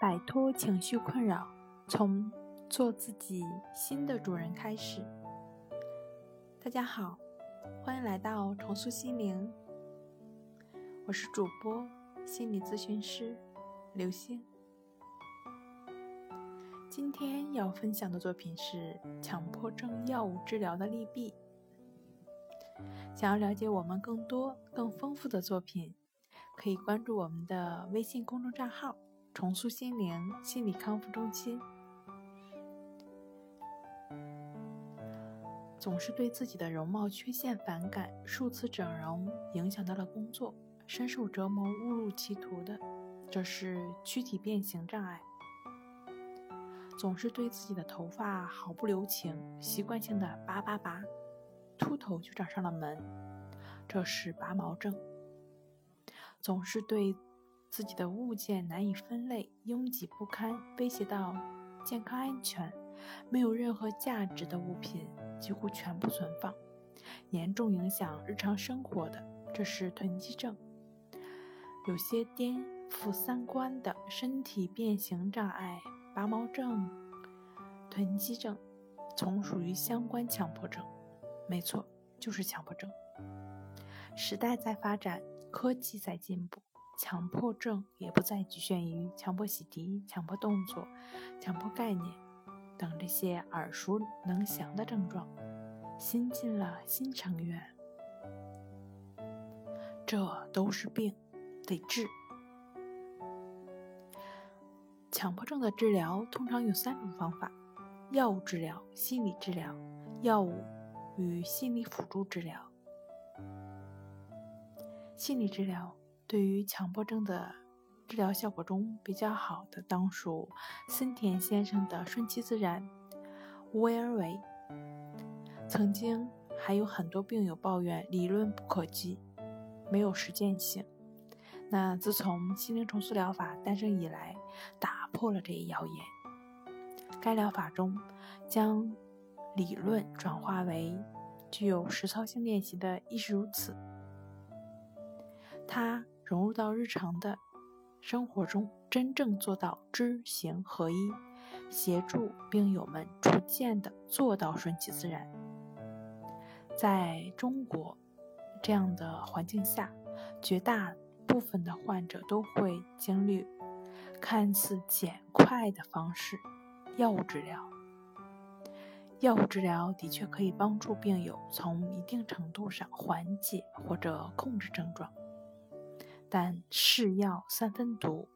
摆脱情绪困扰，从做自己新的主人开始。大家好，欢迎来到重塑心灵，我是主播心理咨询师刘星。今天要分享的作品是强迫症药物治疗的利弊。想要了解我们更多、更丰富的作品，可以关注我们的微信公众账号。重塑心灵心理康复中心。总是对自己的容貌缺陷反感，数次整容影响到了工作，深受折磨、误入歧途的，这是躯体变形障碍。总是对自己的头发毫不留情，习惯性的拔拔拔，秃头就找上了门，这是拔毛症。总是对。自己的物件难以分类，拥挤不堪，威胁到健康安全，没有任何价值的物品几乎全部存放，严重影响日常生活的，这是囤积症。有些颠覆三观的身体变形障碍，拔毛症、囤积症，从属于相关强迫症。没错，就是强迫症。时代在发展，科技在进步。强迫症也不再局限于强迫洗涤、强迫动作、强迫概念等这些耳熟能详的症状，新进了新成员，这都是病，得治。强迫症的治疗通常有三种方法：药物治疗、心理治疗、药物与心理辅助治疗。心理治疗。对于强迫症的治疗效果中比较好的，当属森田先生的“顺其自然”，无为而为。曾经还有很多病友抱怨理论不可及，没有实践性。那自从心灵重塑疗法诞生以来，打破了这一谣言。该疗法中将理论转化为具有实操性练习的，亦是如此。它。融入到日常的生活中，真正做到知行合一，协助病友们逐渐的做到顺其自然。在中国这样的环境下，绝大部分的患者都会经历看似简快的方式——药物治疗。药物治疗的确可以帮助病友从一定程度上缓解或者控制症状。但是药三分毒，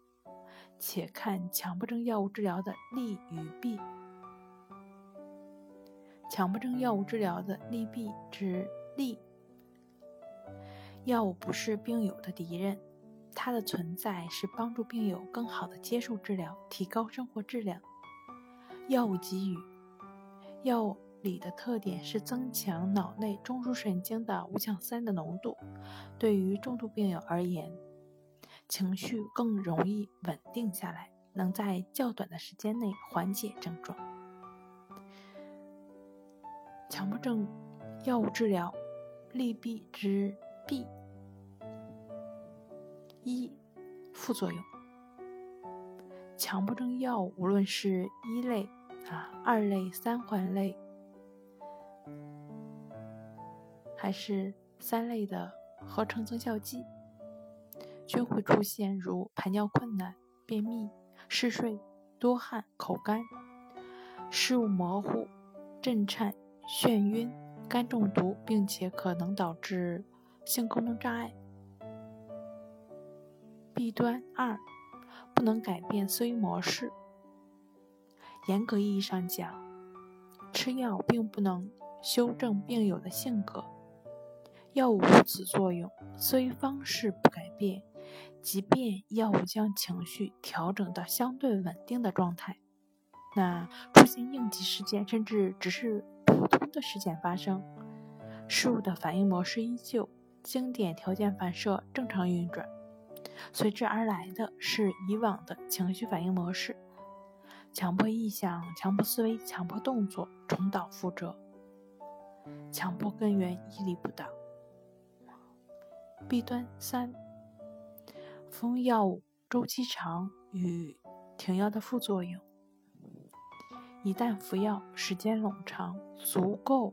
且看强迫症药物治疗的利与弊。强迫症药物治疗的利弊之利：药物不是病友的敌人，它的存在是帮助病友更好的接受治疗，提高生活质量。药物给予药物里的特点是增强脑内中枢神经的五羟斯的浓度，对于重度病友而言。情绪更容易稳定下来，能在较短的时间内缓解症状。强迫症药物治疗利弊之弊：一、副作用。强迫症药无论是一类、啊二类、三环类，还是三类的合成增效剂。均会出现如排尿困难、便秘、嗜睡、多汗、口干、视物模糊、震颤、眩晕、肝中毒，并且可能导致性功能障碍。弊端二，不能改变思维模式。严格意义上讲，吃药并不能修正病友的性格，药物无此作用，思维方式不改变。即便药物将情绪调整到相对稳定的状态，那出现应急事件，甚至只是普通的事件发生，事物的反应模式依旧，经典条件反射正常运转，随之而来的是以往的情绪反应模式，强迫意向、强迫思维、强迫动作，重蹈覆辙，强迫根源屹立不倒。弊端三。服药物周期长与停药的副作用：一旦服药时间冗长，足够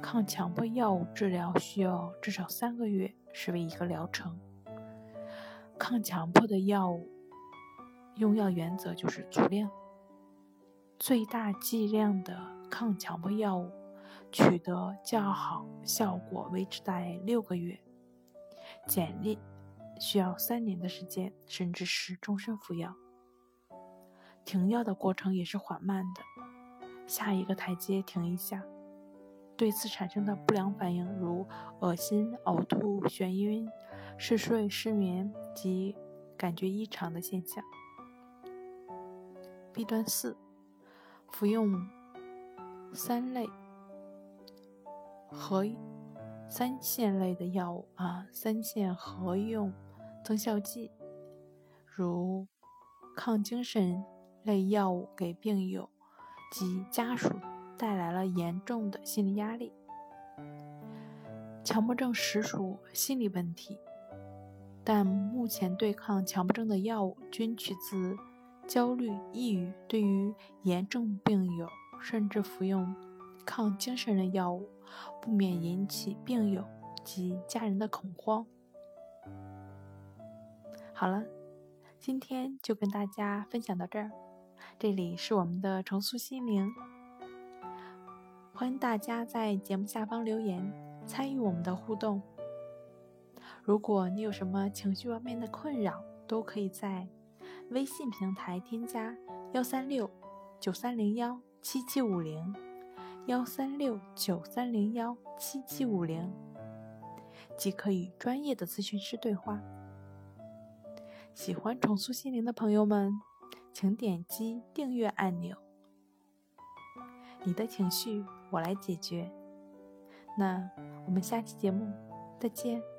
抗强迫药物治疗需要至少三个月，视为一个疗程。抗强迫的药物用药原则就是足量，最大剂量的抗强迫药物取得较好效果维持在六个月，简历需要三年的时间，甚至是终身服药。停药的过程也是缓慢的，下一个台阶停一下，对此产生的不良反应如恶心、呕吐、眩晕。嗜睡、失眠及感觉异常的现象。弊端四：服用三类合三线类的药物啊，三线合用增效剂，如抗精神类药物给病友及家属带来了严重的心理压力。强迫症实属心理问题。但目前对抗强迫症的药物均取自焦虑、抑郁。对于严重病友，甚至服用抗精神类药物，不免引起病友及家人的恐慌。好了，今天就跟大家分享到这儿。这里是我们的重塑心灵，欢迎大家在节目下方留言，参与我们的互动。如果你有什么情绪方面的困扰，都可以在微信平台添加幺三六九三零幺七七五零幺三六九三零幺七七五零，即可与专业的咨询师对话。喜欢重塑心灵的朋友们，请点击订阅按钮。你的情绪我来解决。那我们下期节目再见。